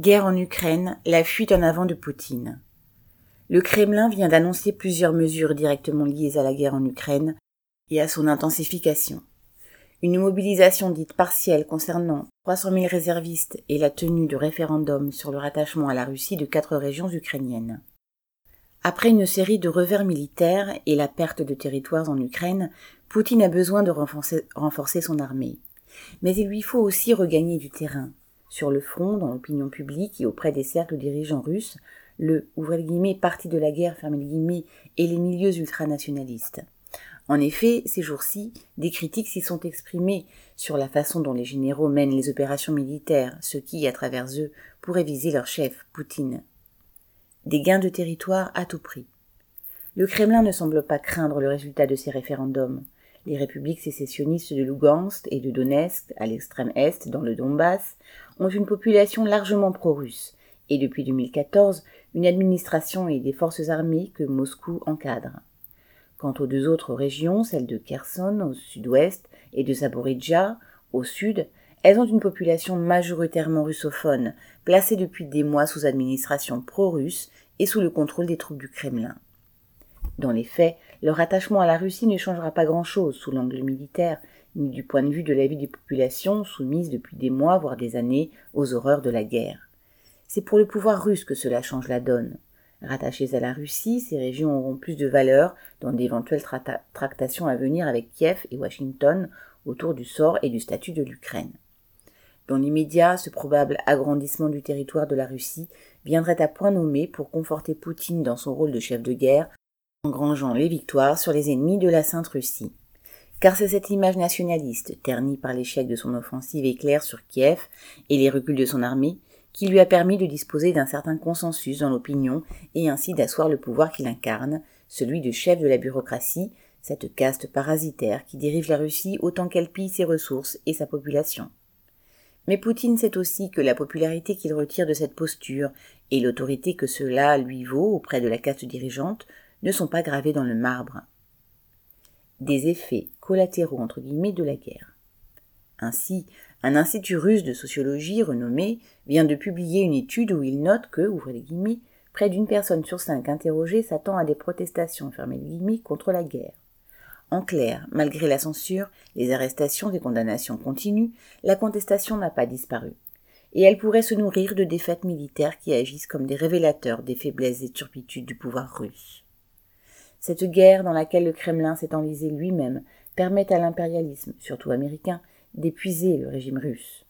Guerre en Ukraine, la fuite en avant de Poutine. Le Kremlin vient d'annoncer plusieurs mesures directement liées à la guerre en Ukraine et à son intensification. Une mobilisation dite partielle concernant 300 000 réservistes et la tenue de référendums sur le rattachement à la Russie de quatre régions ukrainiennes. Après une série de revers militaires et la perte de territoires en Ukraine, Poutine a besoin de renforcer, renforcer son armée. Mais il lui faut aussi regagner du terrain, sur le front, dans l'opinion publique et auprès des cercles dirigeants russes, le parti de la guerre et les milieux ultranationalistes. En effet, ces jours-ci, des critiques s'y sont exprimées sur la façon dont les généraux mènent les opérations militaires, ce qui, à travers eux, pourrait viser leur chef, Poutine. Des gains de territoire à tout prix. Le Kremlin ne semble pas craindre le résultat de ces référendums les républiques sécessionnistes de Lugansk et de Donetsk, à l'extrême est, dans le Donbass, ont une population largement pro-russe, et depuis 2014, une administration et des forces armées que Moscou encadre. Quant aux deux autres régions, celles de Kherson au sud-ouest et de Zaporizhia au sud, elles ont une population majoritairement russophone, placée depuis des mois sous administration pro-russe et sous le contrôle des troupes du Kremlin. Dans les faits, leur attachement à la Russie ne changera pas grand-chose sous l'angle militaire, ni du point de vue de la vie des populations soumises depuis des mois, voire des années, aux horreurs de la guerre. C'est pour le pouvoir russe que cela change la donne. Rattachées à la Russie, ces régions auront plus de valeur dans d'éventuelles tractations à venir avec Kiev et Washington autour du sort et du statut de l'Ukraine. Dans l'immédiat, ce probable agrandissement du territoire de la Russie viendrait à point nommé pour conforter Poutine dans son rôle de chef de guerre engrangeant les victoires sur les ennemis de la Sainte Russie. Car c'est cette image nationaliste, ternie par l'échec de son offensive éclair sur Kiev et les reculs de son armée, qui lui a permis de disposer d'un certain consensus dans l'opinion et ainsi d'asseoir le pouvoir qu'il incarne, celui de chef de la bureaucratie, cette caste parasitaire qui dérive la Russie autant qu'elle pille ses ressources et sa population. Mais Poutine sait aussi que la popularité qu'il retire de cette posture et l'autorité que cela lui vaut auprès de la caste dirigeante ne sont pas gravés dans le marbre. Des effets collatéraux de la guerre. Ainsi, un institut russe de sociologie renommé vient de publier une étude où il note que, ouvrez les guillemets, près d'une personne sur cinq interrogée s'attend à des protestations, fermées les guillemets, contre la guerre. En clair, malgré la censure, les arrestations et condamnations continuent, la contestation n'a pas disparu. Et elle pourrait se nourrir de défaites militaires qui agissent comme des révélateurs des faiblesses et turpitudes du pouvoir russe. Cette guerre dans laquelle le Kremlin s'est enlisé lui-même permet à l'impérialisme, surtout américain, d'épuiser le régime russe.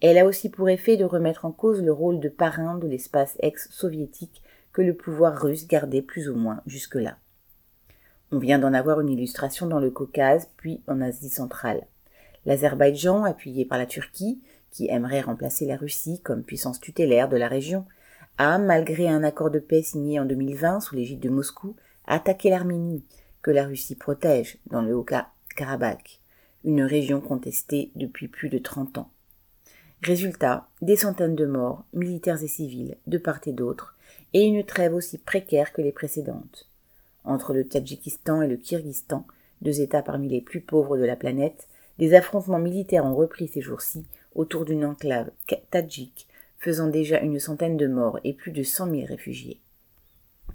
Elle a aussi pour effet de remettre en cause le rôle de parrain de l'espace ex-soviétique que le pouvoir russe gardait plus ou moins jusque-là. On vient d'en avoir une illustration dans le Caucase, puis en Asie centrale. L'Azerbaïdjan, appuyé par la Turquie, qui aimerait remplacer la Russie comme puissance tutélaire de la région, a, malgré un accord de paix signé en 2020 sous l'égide de Moscou, attaquer l'Arménie, que la Russie protège dans le Haut-Karabakh, une région contestée depuis plus de 30 ans. Résultat, des centaines de morts, militaires et civils, de part et d'autre, et une trêve aussi précaire que les précédentes. Entre le Tadjikistan et le Kirghizistan, deux États parmi les plus pauvres de la planète, des affrontements militaires ont repris ces jours-ci autour d'une enclave tadjik, faisant déjà une centaine de morts et plus de cent mille réfugiés.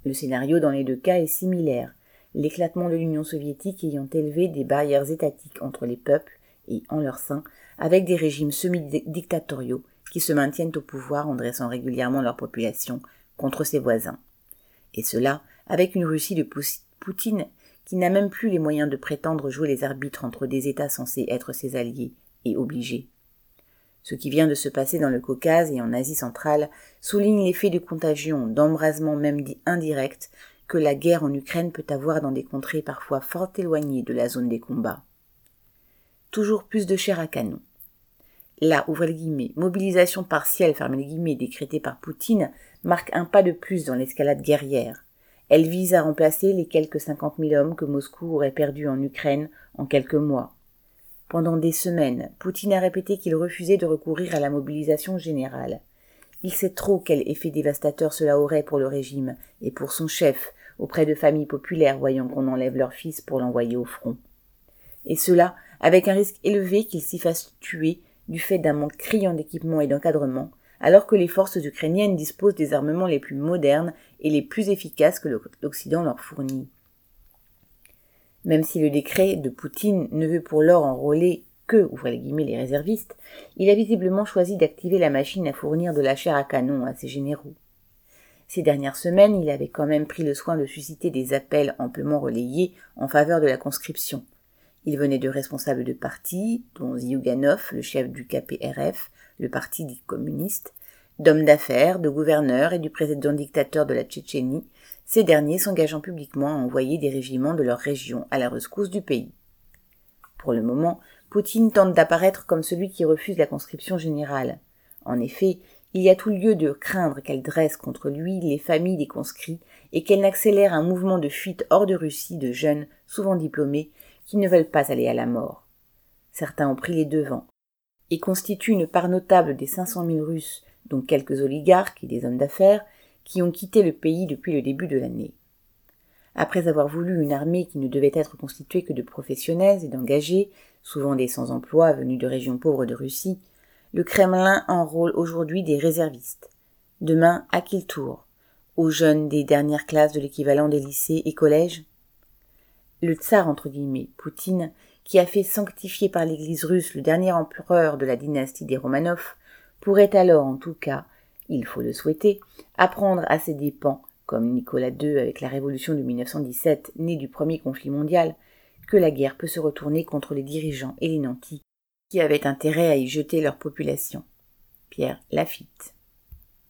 Le scénario dans les deux cas est similaire, l'éclatement de l'Union soviétique ayant élevé des barrières étatiques entre les peuples et en leur sein, avec des régimes semi-dictatoriaux qui se maintiennent au pouvoir en dressant régulièrement leur population contre ses voisins. Et cela avec une Russie de Poutine qui n'a même plus les moyens de prétendre jouer les arbitres entre des États censés être ses alliés et obligés. Ce qui vient de se passer dans le Caucase et en Asie centrale souligne l'effet de contagion, d'embrasement même dit indirect, que la guerre en Ukraine peut avoir dans des contrées parfois fort éloignées de la zone des combats. Toujours plus de chair à canon. La mobilisation partielle décrétée par Poutine marque un pas de plus dans l'escalade guerrière. Elle vise à remplacer les quelques cinquante mille hommes que Moscou aurait perdus en Ukraine en quelques mois. Pendant des semaines, Poutine a répété qu'il refusait de recourir à la mobilisation générale. Il sait trop quel effet dévastateur cela aurait pour le régime et pour son chef auprès de familles populaires voyant qu'on enlève leur fils pour l'envoyer au front. Et cela avec un risque élevé qu'il s'y fasse tuer du fait d'un manque criant d'équipement et d'encadrement, alors que les forces ukrainiennes disposent des armements les plus modernes et les plus efficaces que l'Occident leur fournit. Même si le décret de Poutine ne veut pour l'heure enrôler que, ouvrez les guillemets, les réservistes, il a visiblement choisi d'activer la machine à fournir de la chair à canon à ses généraux. Ces dernières semaines, il avait quand même pris le soin de susciter des appels amplement relayés en faveur de la conscription. Il venait de responsables de partis, dont Zyuganov, le chef du KPRF, le parti dit communiste, d'hommes d'affaires, de gouverneurs et du président dictateur de la Tchétchénie, ces derniers s'engageant publiquement à envoyer des régiments de leur région à la rescousse du pays. Pour le moment, Poutine tente d'apparaître comme celui qui refuse la conscription générale. En effet, il y a tout lieu de craindre qu'elle dresse contre lui les familles des conscrits et qu'elle n'accélère un mouvement de fuite hors de Russie de jeunes, souvent diplômés, qui ne veulent pas aller à la mort. Certains ont pris les devants et constituent une part notable des 500 000 Russes, dont quelques oligarques et des hommes d'affaires, qui ont quitté le pays depuis le début de l'année. Après avoir voulu une armée qui ne devait être constituée que de professionnels et d'engagés, souvent des sans-emploi venus de régions pauvres de Russie, le Kremlin enrôle aujourd'hui des réservistes. Demain, à quel tour? Aux jeunes des dernières classes de l'équivalent des lycées et collèges? Le tsar, entre guillemets, Poutine, qui a fait sanctifier par l'Église russe le dernier empereur de la dynastie des Romanov, pourrait alors, en tout cas, il faut le souhaiter, apprendre à ses dépens, comme Nicolas II avec la révolution de 1917, née du premier conflit mondial, que la guerre peut se retourner contre les dirigeants et les nantis qui avaient intérêt à y jeter leur population. Pierre Lafitte.